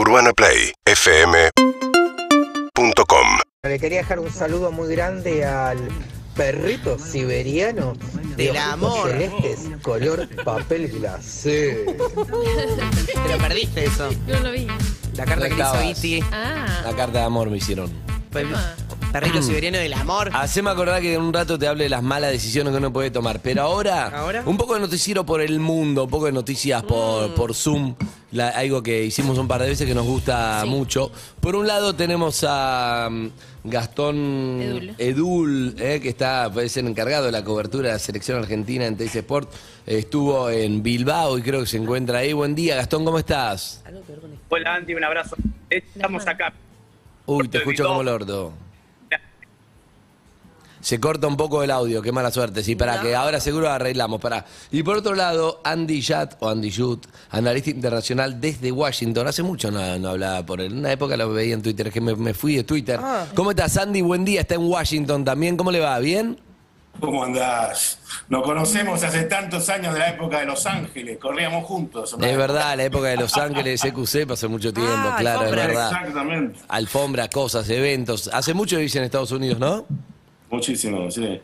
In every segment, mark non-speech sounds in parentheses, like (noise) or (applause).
UrbanaPlayFM.com Le quería dejar un saludo muy grande al perrito siberiano Del amor. celestes, color papel glacé. Pero perdiste eso. No lo vi. La carta que le hizo estabas. Iti. Ah. La carta de amor me hicieron. Ah. perrito siberiano del amor. Haceme acordar que en un rato te hable de las malas decisiones que uno puede tomar. Pero ahora, ¿Ahora? un poco de noticiero por el mundo, un poco de noticias por, por Zoom. La- algo que hicimos un par de veces que nos gusta mucho. Por un lado tenemos a mm, Gastón Edul. Edul, eh, que está, puede ser encargado de la cobertura de la selección argentina en Teis Sport. Estuvo en Bilbao y creo que se encuentra ahí. Buen día, Gastón, ¿cómo estás? Hola Andy, un abrazo. Estamos acá. Uy, te escucho como el orto. Se corta un poco el audio, qué mala suerte. Sí, para que ahora seguro arreglamos. Para. Y por otro lado, Andy Yat o Andy Yut, analista internacional desde Washington. Hace mucho no, no hablaba por él. En una época lo veía en Twitter, es que me, me fui de Twitter. ¿Cómo estás, Andy? Buen día, está en Washington también. ¿Cómo le va? ¿Bien? ¿Cómo andás? Nos conocemos hace tantos años de la época de Los Ángeles, corríamos juntos. Es verdad, la época de Los Ángeles, (laughs) EQC, pasó mucho tiempo, Ah, claro, es verdad. Exactamente. Alfombras, cosas, eventos. Hace mucho vivís en Estados Unidos, ¿no? Muchísimo, sí.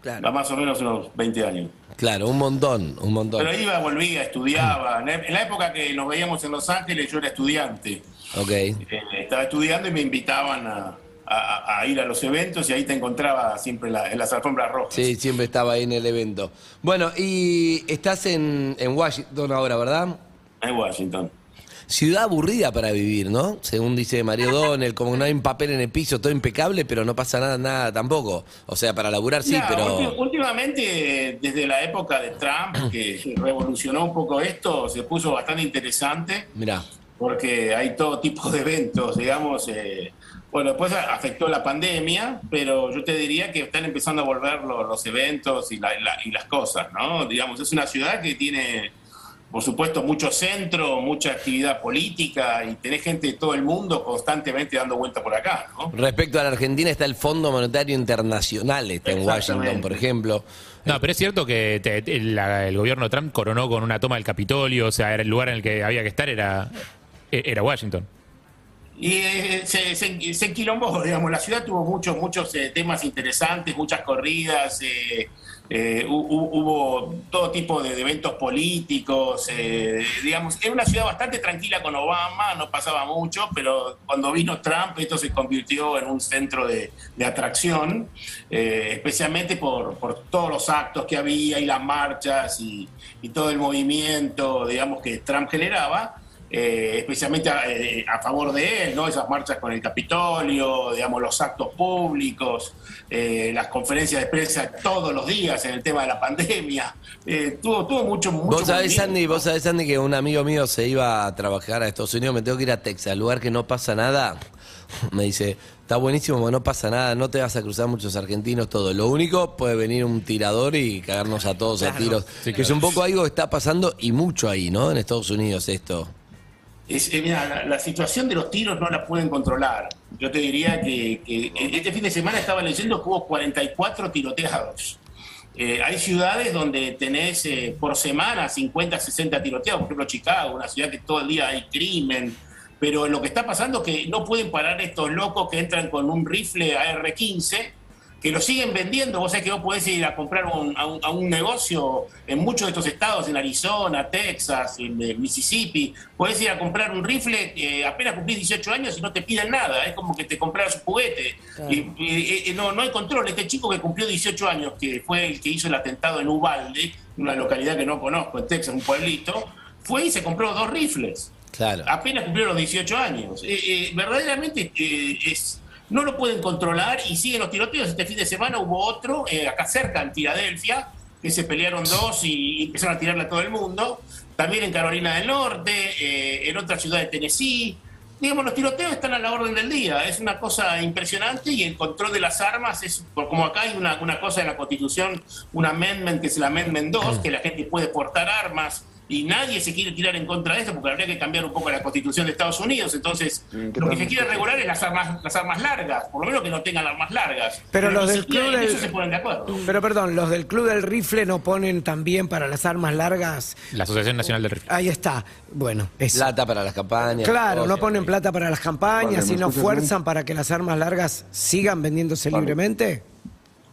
Claro. Más o menos unos 20 años. Claro, un montón, un montón. Pero iba, volvía, estudiaba. En la época que nos veíamos en Los Ángeles yo era estudiante. Ok. Eh, Estaba estudiando y me invitaban a, a- a ir a los eventos y ahí te encontraba siempre en, la- en las alfombras rojas. Sí, siempre estaba ahí en el evento. Bueno, y estás en, en Washington ahora, ¿verdad? En Washington. Ciudad aburrida para vivir, ¿no? Según dice Mario Donnell, como no hay un papel en el piso, todo impecable, pero no pasa nada, nada tampoco. O sea, para laburar sí, pero... Últimamente, desde la época de Trump, que revolucionó un poco esto, se puso bastante interesante. Mirá, porque hay todo tipo de eventos, digamos. eh, bueno, después afectó la pandemia, pero yo te diría que están empezando a volver los, los eventos y, la- la- y las cosas, ¿no? Digamos, es una ciudad que tiene, por supuesto, mucho centro, mucha actividad política y tenés gente de todo el mundo constantemente dando vuelta por acá, ¿no? respecto a la Argentina está el Fondo Monetario Internacional, está en Washington, por ejemplo. No, pero es cierto que te- te- la- el gobierno de Trump coronó con una toma del Capitolio, o sea, era el lugar en el que había que estar era, era Washington. Y eh, se, se, se enquilombó, digamos, la ciudad tuvo muchos, muchos eh, temas interesantes, muchas corridas, eh, eh, hu- hu- hubo todo tipo de, eventos políticos, eh, digamos, era una ciudad bastante tranquila con Obama, no pasaba mucho, pero cuando vino Trump esto se convirtió en un centro de, de atracción, eh, especialmente por, por todos los actos que había y las marchas y, y todo el movimiento, digamos, que Trump generaba eh, especialmente a, eh, a favor de él, ¿no? Esas marchas con el Capitolio, digamos, los actos públicos, eh, las conferencias de prensa todos los días en el tema de la pandemia. Eh, tuvo, tuvo mucho, mucho Vos sabés. Andy, vos sabés, Andy, que un amigo mío se iba a trabajar a Estados Unidos, me tengo que ir a Texas, lugar que no pasa nada. (laughs) Me dice, está buenísimo, no pasa nada, no te vas a cruzar muchos argentinos, todo. Lo único, puede venir un tirador y cagarnos a todos a Claro. tiros. Sí, que es un poco algo que está pasando y mucho ahí, ¿no? En Estados Unidos esto. Es, eh, mira, la, la situación de los tiros no la pueden controlar. Yo te diría que, que este fin de semana estaba leyendo que hubo 44 tiroteados. Eh, hay ciudades donde tenés eh, por semana 50, 60 tiroteados, por ejemplo Chicago, una ciudad que todo el día hay crimen, pero lo que está pasando es que no pueden parar estos locos que entran con un rifle AR-15, que lo siguen vendiendo. Vos sabés que vos podés ir a comprar un- a, un, a un negocio en muchos de estos estados, en Arizona, Texas, en Mississippi. Podés ir a comprar un rifle, eh, apenas cumplís 18 años y no te piden nada. Es como que te compras un juguete. No, no hay control. Este chico que cumplió 18 años, que fue el que hizo el atentado en Ubalde, una localidad que no conozco, en Texas, un pueblito, fue y se compró dos rifles Claro. apenas cumplieron los 18 años. Eh, eh, verdaderamente eh, es, no lo pueden controlar y siguen los tiroteos. Este fin de semana hubo otro, eh, acá cerca, en Filadelfia, que se pelearon dos y, empezaron a tirarle a todo el mundo. También en Carolina del Norte, eh, en otra ciudad de Tennessee. Digamos, los tiroteos están a la orden del día. Es una cosa impresionante y el control de las armas es, como acá hay una, una cosa en la Constitución, un amendment que es el Amendment 2, que la gente puede portar armas y nadie se quiere tirar en contra de esto porque habría que cambiar un poco la constitución de Estados Unidos. Entonces, lo que se quiere regular es las armas, las armas largas, por lo menos que no tengan armas largas. Pero los del club del- eso se ponen de acuerdo. Pero perdón, los del Club del Rifle no ponen también para las armas largas. La Asociación Nacional del Rifle. Ahí está. Bueno, eso. Plata para las campañas. Claro, no ponen plata para las campañas, Vale, ¿me sino escuchas fuerzan para que las armas largas sigan vendiéndose libremente.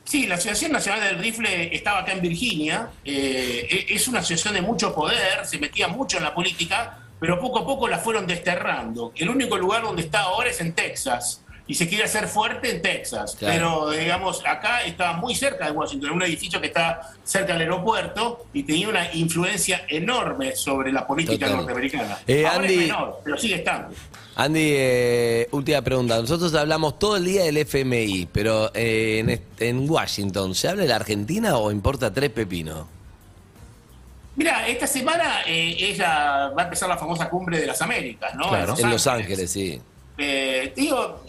Sí, la Asociación Nacional del Rifle estaba acá en Virginia. eh, e- es una asociación de mucho poder, se metía mucho en la política, pero poco a poco la fueron desterrando. El único lugar donde está ahora es en Texas. Y se quiere hacer fuerte en Texas. Claro. Pero, digamos, acá estaba muy cerca de Washington, en un edificio que está cerca del aeropuerto y tenía una influencia enorme sobre la política Total. norteamericana. Eh, ahora Andy- es menor, pero sigue estando. Andy, eh, última pregunta. Nosotros hablamos todo el día del FMI, pero eh, en, Washington, ¿se habla de la Argentina o importa tres pepinos? Mira, esta semana eh, es la- va a empezar la famosa cumbre de las Américas, ¿no? Claro. En Los Ángeles, sí. Eh, digo,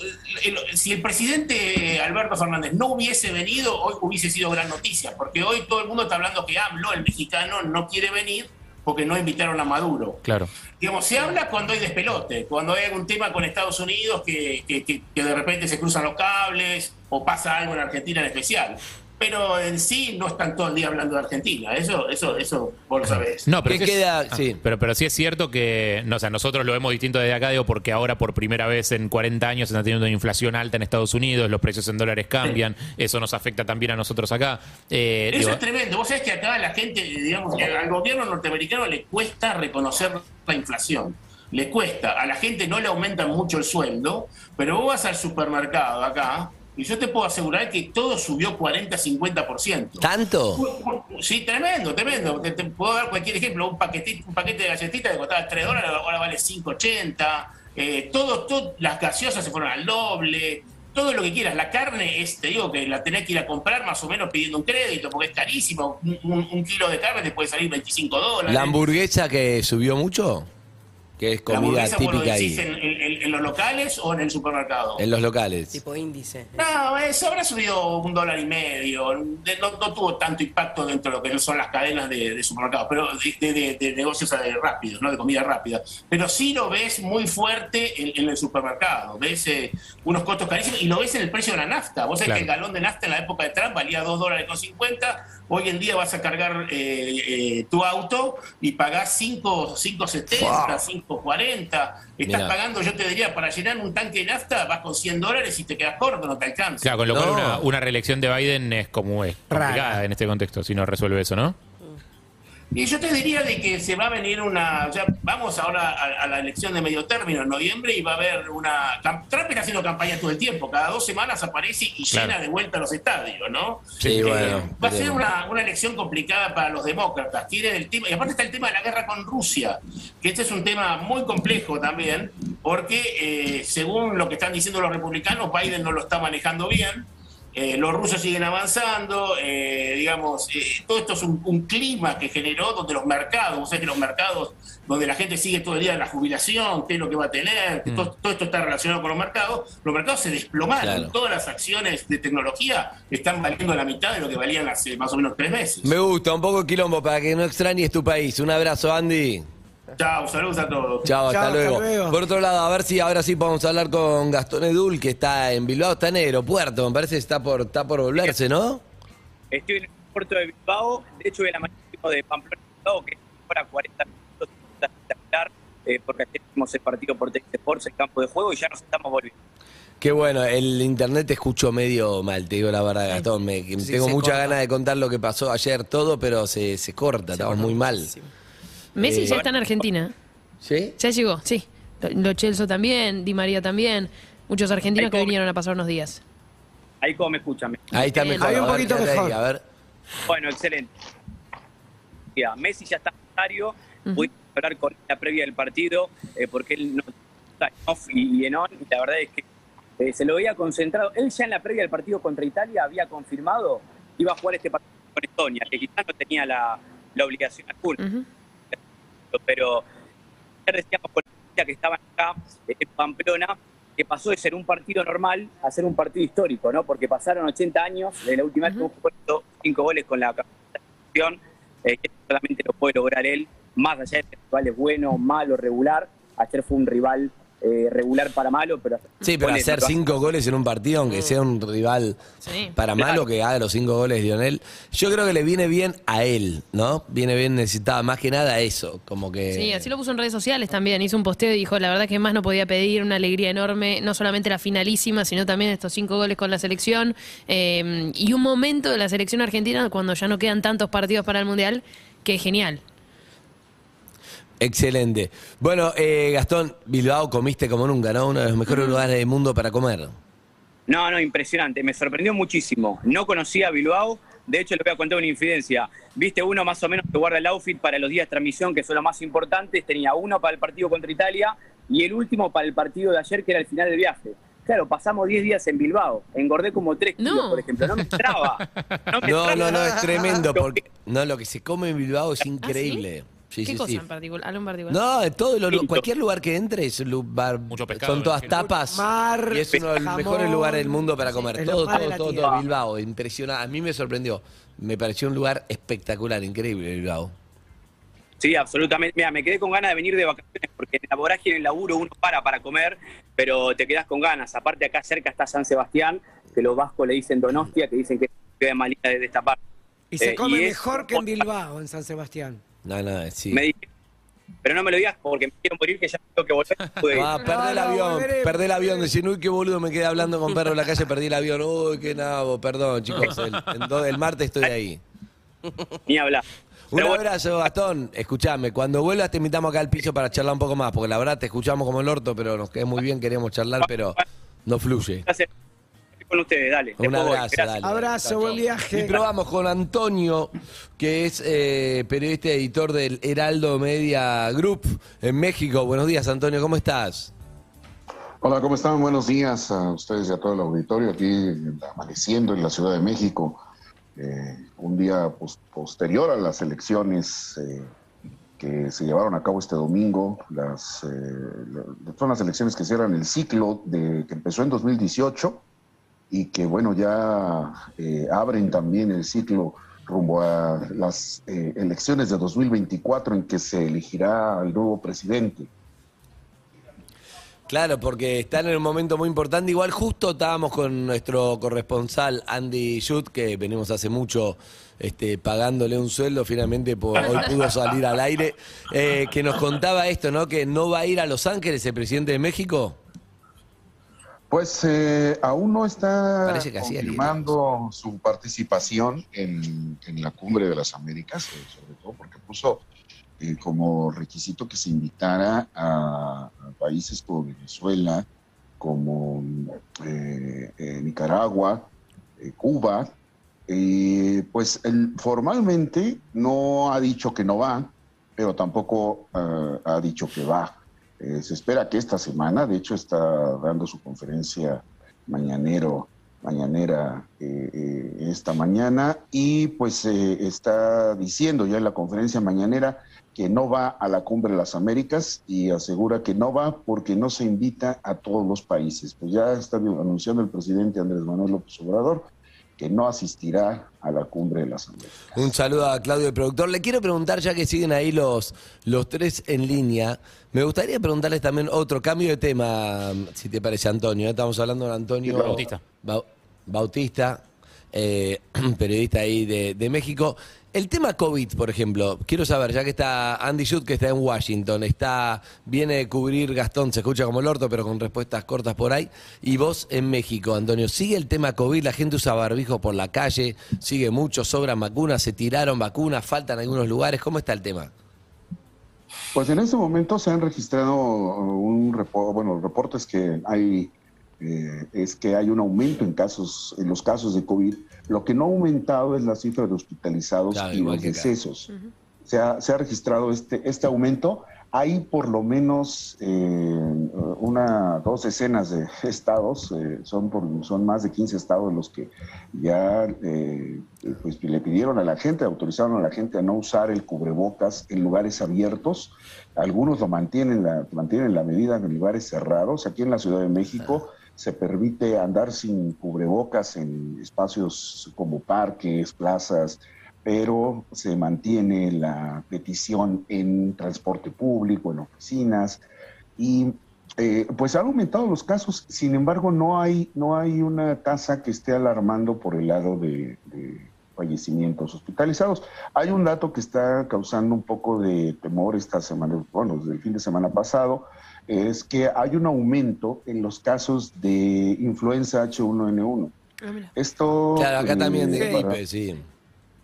si el presidente Alberto Fernández no hubiese venido, hoy hubiese sido gran noticia, porque hoy todo el mundo está hablando que AMLO, el mexicano, no quiere venir porque no invitaron a Maduro. Claro. Digamos, se habla cuando hay despelote, cuando hay algún tema con Estados Unidos que, que- que- que de repente se cruzan los cables o pasa algo en Argentina en especial. Pero en sí no están todo el día hablando de Argentina, eso, eso, eso vos lo sabés. No, pero ¿Qué sí es- queda? ah, Sí. pero, pero sí es cierto que, no, o sea, nosotros lo vemos distinto desde acá, digo, porque ahora por primera vez en 40 años se está teniendo una inflación alta en Estados Unidos, los precios en dólares cambian, eso nos afecta también a nosotros acá. Eh, Eso digo, es tremendo. Vos sabés que acá la gente, digamos, que al gobierno norteamericano le cuesta reconocer la inflación. Le cuesta. A la gente no le aumentan mucho el sueldo, pero vos vas al supermercado acá y yo te puedo asegurar que todo subió 40-50%. ¿Tanto? Sí, tremendo, tremendo. Te, te puedo dar cualquier ejemplo. Un, paquetito, un paquete de galletitas que costaba 3 dólares, ahora vale 5,80. Eh, todo, todo, las gaseosas se fueron al doble. Todo lo que quieras. La carne, es, te digo que la tenés que ir a comprar más o menos pidiendo un crédito porque es carísimo. Un, un- un kilo de carne te puede salir 25 dólares. ¿La hamburguesa que subió mucho? Que es La comida lo típica decís ahí. en, en- en- en los locales o en el supermercado? En los locales. Tipo índice. No, eso habrá subido un dólar y medio. De- No, no tuvo tanto impacto dentro de lo que son las cadenas de, de supermercados, pero de, de- de negocios rápidos, ¿no? de comida rápida. Pero sí lo ves muy fuerte en, en el supermercado. Ves eh, unos costos carísimos y lo ves en el precio de la nafta. Vos sabés Claro. que el galón de nafta en la época de Trump valía 2 dólares con 50. Hoy en día vas a cargar eh, eh, tu auto y pagás 5, 5.70, 5.40. Estás Mirá. pagando, yo te diría, para llenar un tanque de nafta vas con 100 dólares y te quedas corto, no te alcanza. claro, con lo No. cual una, una reelección de Biden es como es complicada Rara. en este contexto, si no resuelve eso, ¿no? Y yo te diría de que se va a venir una. Ya vamos ahora a, a la elección de medio término en noviembre y va a haber una. Trump está haciendo campaña todo el tiempo, cada dos semanas aparece y Claro. llena de vuelta los estadios, ¿no? Sí, Eh, bueno, va a ser una, una elección complicada para los demócratas. Tienen el tema, y aparte está el tema de la guerra con Rusia, que este es un tema muy complejo también, porque eh, según lo que están diciendo los republicanos, Biden no lo está manejando bien. Eh, los rusos siguen avanzando, eh, digamos, eh, todo esto es un, un clima que generó donde los mercados, vos sabés que los mercados donde la gente sigue todo el día la jubilación, qué es lo que va a tener, que todo, todo esto está relacionado con los mercados, los mercados se desplomaron, Claro. todas las acciones de tecnología están valiendo la mitad de lo que valían hace más o menos tres meses. Me gusta, un poco de quilombo para que no extrañes tu país. Un abrazo, Andy. Chao, saludos a todos. Chao, hasta, Chao, hasta luego. Por otro lado, a ver si ahora sí podemos hablar con Gastón Edul, que está en Bilbao, está en el aeropuerto. Me parece que está por, está por volverse, ¿no? Estoy en el puerto de Bilbao, de hecho voy a la mañana de Pamplona, Bilbao, que es para 40 minutos de terminar, eh, porque ayer hicimos el partido por Tex Sports, el campo de juego, y ya nos estamos volviendo. Qué bueno, el internet te escucho medio mal, te digo la verdad, Gastón. Me, que Sí, tengo muchas ganas de contar lo que pasó ayer, todo, pero se, se corta, estamos muy mal. Messi Eh, ya está en Argentina. ¿Sí? Ya llegó, sí. Lo, Chelsea también, Di María también. Muchos argentinos que vinieron a pasar unos días. Ahí como me escuchan. Ahí está mejor. Ahí un poquito mejor. a ver. Bueno, excelente. Ya, Messi ya está en Rosario, voy a hablar con la previa del partido, eh, porque él no está en off y en on, y la verdad es que eh, se lo veía concentrado. Él ya en la previa del partido contra Italia había confirmado que iba a jugar este partido con Estonia, que quizás no tenía la, la obligación alguna. Pero ayer decíamos con la que estaban acá eh, en Pamplona que pasó de ser un partido normal a ser un partido histórico, ¿no? Porque pasaron 80 años de la última vez que jugó cinco goles con la selección, eh, que solamente lo puede lograr él, más allá de que el rival es bueno, malo, regular, ayer fue un rival eh, regular para malo, pero... Sí, pero goles, hacer cinco goles en un partido, aunque sea un rival Sí. para malo que haga los cinco goles Lionel, yo creo que le viene bien a él, ¿no? Viene bien, necesitaba más que nada eso, como que... Sí, así lo puso en redes sociales también. Hizo un posteo y dijo, la verdad que más no podía pedir, una alegría enorme, no solamente la finalísima, sino también estos cinco goles con la selección. eh, y un momento de la selección argentina cuando ya no quedan tantos partidos para el Mundial, que es genial. Excelente. Bueno, eh, Gastón, Bilbao comiste como nunca, ¿no? Uno de los mejores lugares del mundo para comer. No, no, impresionante. Me sorprendió muchísimo. No conocía a Bilbao. De hecho, le voy a contar una infidencia. Viste uno más o menos que guarda el outfit para los días de transmisión, que son los más importantes. Tenía uno para el partido contra Italia y el último para el partido de ayer, que era el final del viaje. Claro, pasamos 10 días en Bilbao. Engordé como 3 kilos, No. por ejemplo. No me entraba. (laughs) No, me No, no, no, es tremendo, porque que- no, lo que se come en Bilbao es increíble. Sí, ¿Qué sí, cosa sí. en particular? Algo en particular. No, en todo lo- cualquier lugar que entre es un lugar, Mucho pescado, son todas imagino. tapas Mar, y es uno de los jamón. mejores lugares del mundo para comer. Todo, de todo, la todo, tierra. todo Bilbao, impresionante. A mí me sorprendió. Me pareció un lugar espectacular, increíble Bilbao. Sí, absolutamente. Mira, me quedé con ganas de venir de vacaciones porque en la vorágine, en el laburo, uno para para comer, pero te quedas con ganas. Aparte, acá cerca está San Sebastián, que los vascos le dicen Donostia, que dicen que es la ciudad más linda de esta parte. Y se Eh, come y es- mejor que en Bilbao, en San Sebastián. No, no, sí. Me dije, pero no me lo digas porque me quiero morir que ya tengo que volver. Ah, (laughs) perdí el avión, perdí el avión. Decir, uy, qué boludo, me quedé hablando con perro en la calle, perdí el avión. Uy, qué nabo, perdón, chicos. El, el martes estoy ahí. Ni hablar. Un abrazo, Gastón. Escuchame, cuando vuelvas te invitamos acá al piso para charlar un poco más, porque la verdad te escuchamos como el orto, pero nos queda muy bien, queremos charlar, pero no fluye. Con ustedes, dale. Un abrazo, Gracias. dale. Abrazo, buen viaje. Y probamos con Antonio, que es eh, periodista y editor del Heraldo Media Group en México. Buenos días, Antonio, ¿cómo estás? Hola, ¿cómo están? Buenos días a ustedes y a todo el auditorio aquí amaneciendo en la Ciudad de México. Eh, un día pos- posterior a las elecciones eh, que se llevaron a cabo este domingo. Las, eh, la- son las elecciones que cierran el ciclo de, que empezó en 2018 y que, bueno, ya eh, abren también el ciclo rumbo a las eh, elecciones de 2024 en que se elegirá al nuevo presidente. Claro, porque están en un momento muy importante. Igual justo estábamos con nuestro corresponsal Andy Schut, que venimos hace mucho este, pagándole un sueldo, finalmente por, hoy pudo salir al aire, eh, que nos contaba esto, ¿no? Que no va a ir a Los Ángeles el presidente de México. Pues eh, aún no está confirmando su participación en, en la Cumbre de las Américas, eh, sobre todo porque puso eh, como requisito que se invitara a, a países como Venezuela, como eh, Nicaragua, Cuba. Pues él formalmente no ha dicho que no va, pero tampoco ha dicho que va. Eh, se espera que esta semana, de hecho está dando su conferencia mañanero, mañanera eh, eh, esta mañana y pues está diciendo ya en la conferencia mañanera que no va a la cumbre de las Américas y asegura que no va porque no se invita a todos los países. Pues ya está anunciando el presidente Andrés Manuel López Obrador que no asistirá a la cumbre de las Américas. Un saludo a Claudio, el productor. Le quiero preguntar, ya que siguen ahí los, los tres en línea, me gustaría preguntarles también otro cambio de tema, si te parece, Antonio. Estamos hablando de Antonio. Bautista. Bau- Bautista, eh, (clears throat) periodista ahí de, de México. El tema COVID, por ejemplo, quiero saber, ya que está Andy Schut, que está en Washington, está, viene de cubrir Gastón, se escucha como el orto, pero con respuestas cortas por ahí, y vos en México, Antonio, ¿sigue el tema COVID? La gente usa barbijo por la calle, sigue mucho, sobran vacunas, se tiraron vacunas, faltan algunos lugares, ¿cómo está el tema? Pues en este momento se han registrado un reporte, bueno, reportes que hay eh, es que hay un aumento en casos, en los casos de COVID. Lo que no ha aumentado es la cifra de hospitalizados Claro, y los decesos. se, ha, se ha registrado este, este aumento. Hay por lo menos eh, una, dos decenas de estados, eh, son, por, son más de 15 estados los que ya eh, pues, le pidieron a la gente, autorizaron a la gente a no usar el cubrebocas en lugares abiertos. Algunos lo mantienen la, mantienen la medida en lugares cerrados. Aquí en la Ciudad de México se permite andar sin cubrebocas en espacios como parques, plazas, pero se mantiene la petición en transporte público, en oficinas, y eh, pues han aumentado los casos, sin embargo no hay, no hay una tasa que esté alarmando por el lado de, de fallecimientos hospitalizados. Hay un dato que está causando un poco de temor esta semana, bueno, desde el fin de semana pasado, es que hay un aumento en los casos de influenza H1N1. Esto... Claro, acá eh, también de para- gripe, sí.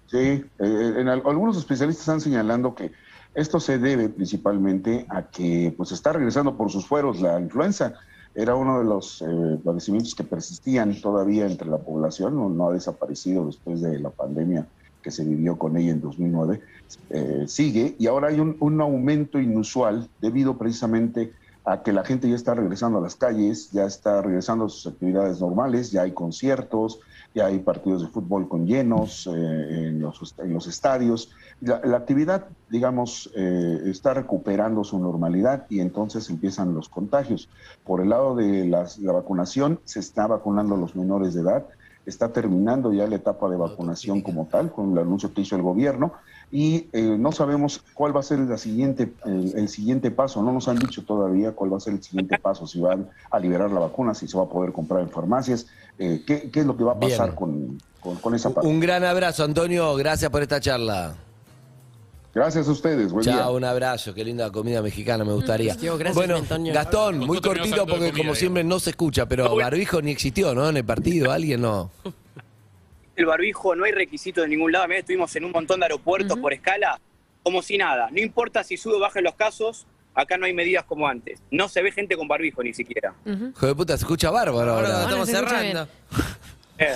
Sí, eh, en al- algunos especialistas están señalando que esto se debe principalmente a que pues está regresando por sus fueros la influenza. Era uno de los eh, padecimientos que persistían todavía entre la población, no, no ha desaparecido después de la pandemia que se vivió con ella en 2009. Eh, sigue y ahora hay un, un aumento inusual debido precisamente a que la gente ya está regresando a las calles, ya está regresando a sus actividades normales, ya hay conciertos, ya hay partidos de fútbol con llenos eh, en, los, en los estadios. La, la actividad, digamos, eh, está recuperando su normalidad y entonces empiezan los contagios. Por el lado de las- la vacunación, se está vacunando a los menores de edad, está terminando ya la etapa de vacunación como tal, con el anuncio que hizo el gobierno, y eh, no sabemos cuál va a ser la siguiente, el, el siguiente paso, no nos han dicho todavía cuál va a ser el siguiente paso, si van a liberar la vacuna, si se va a poder comprar en farmacias, eh, qué, qué es lo que va a pasar con, con, con esa parte. Un gran abrazo, Antonio. Gracias por esta charla. Gracias a ustedes, buen día. Chao, un abrazo. Qué linda comida mexicana, me gustaría. Tío, gracias, bueno, Antonio. Gastón, muy cortito porque comida, como digamos. siempre no se escucha, pero barbijo ni existió, ¿no? En el partido, alguien no. (laughs) el barbijo, no hay requisito de ningún lado. Mirá, estuvimos en un montón de aeropuertos por escala, como si nada. No importa si sube o bajan los casos, acá no hay medidas como antes. No se ve gente con barbijo ni siquiera. Hijo de puta, se escucha bárbaro Ahora ahora. estamos cerrando. (laughs) Eh,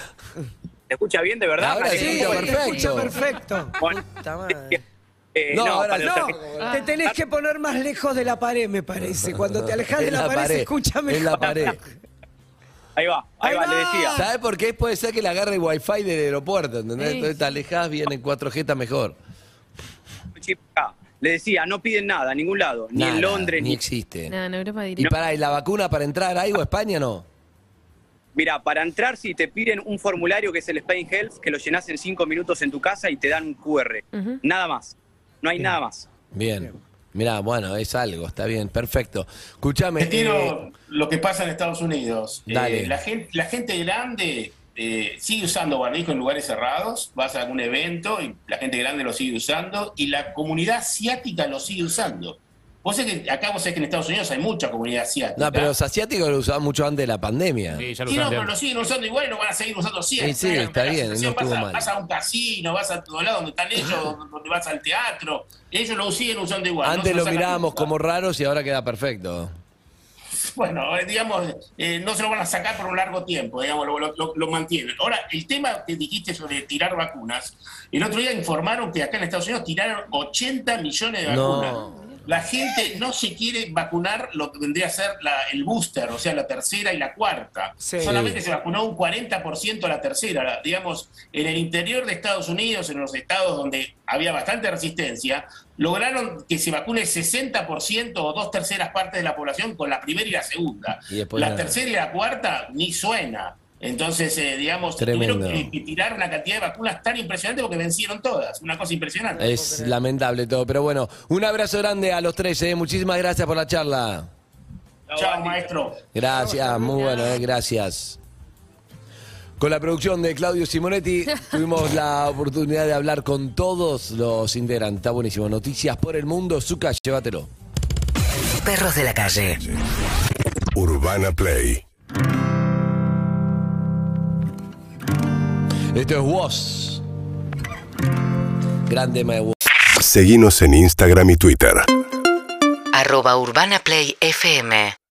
¿Se escucha bien de verdad? Ahora sí, se perfecto. escucha perfecto. Bueno, Puta madre. (laughs) eh, No, ahora para los no. Te tenés que poner más lejos de la pared, me parece. Cuando te alejas de (laughs) la, pared, se escucha mejor. En la pared. Ahí va, ahí, Ahí va, va. le decía. ¿Sabes por qué? Puede ser que le agarre el wifi del aeropuerto, ¿entendés? Sí, Entonces te alejás, viene 4G, está mejor. Le decía, no piden nada, a ningún lado. Ni Nada, en Londres, Ni ni... existe. Nada, en Europa Y diría. para, ¿y la vacuna para entrar ahí o a España no? Mira, para entrar, si te piden un formulario que es el Spain Health, que lo llenas en cinco minutos en tu casa y te dan un QR. Nada más. No hay nada más. Bien. Mirá, bueno, es algo, está bien, perfecto. Tiro eh, lo que pasa en Estados Unidos. Eh, Dale. la, gente, la gente grande eh, sigue usando barbijo en lugares cerrados, vas a algún evento y la gente grande lo sigue usando y la comunidad asiática lo sigue usando. Vos sabés que acá vos sabés que en Estados Unidos hay mucha comunidad asiática. no, pero los asiáticos lo usaban mucho antes de la pandemia. Sí, ya lo Sí, no, pero lo siguen usando igual y lo van a seguir usando siempre. Sí, sí, está La bien, no estuvo vas a- mal. Vas a un casino, vas a todo lado donde están ellos, (laughs) donde vas al teatro. Ellos lo siguen usando igual. Antes lo mirábamos como raros y ahora queda perfecto. (laughs) Bueno, eh, digamos, eh, no se lo van a sacar por un largo tiempo, digamos, lo, lo- lo- mantienen. Ahora, el tema que dijiste sobre tirar vacunas, el otro día informaron que acá en Estados Unidos tiraron 80 millones de No. La gente no se quiere vacunar lo que vendría a ser la- el booster, o sea, la tercera y la cuarta. Sí. Solamente se vacunó un 40% la tercera. La- digamos, en el interior de Estados Unidos, en los estados donde había bastante resistencia, lograron que se vacune el 60% o dos terceras partes de la población con la primera y la segunda. Y la nada. tercera y la cuarta ni suena. Entonces, eh, digamos, Tremendo. tuvieron que, que tirar una cantidad de vacunas tan impresionante porque vencieron todas. Una cosa impresionante. Es lamentable todo, pero bueno, un abrazo grande a los tres, ¿eh? muchísimas gracias por la charla. Chao, maestro. Gracias, muy bueno, eh, gracias. Con la producción de Claudio Simonetti (laughs) tuvimos la oportunidad de hablar con todos los integrantes. Está buenísimo. Noticias por el mundo. Zucca, llévatelo. Perros de la calle. Urbana Play. Esto es Woz. Grande tema de Woz. Seguinos en Instagram y Twitter. Arroba Urbana Play FM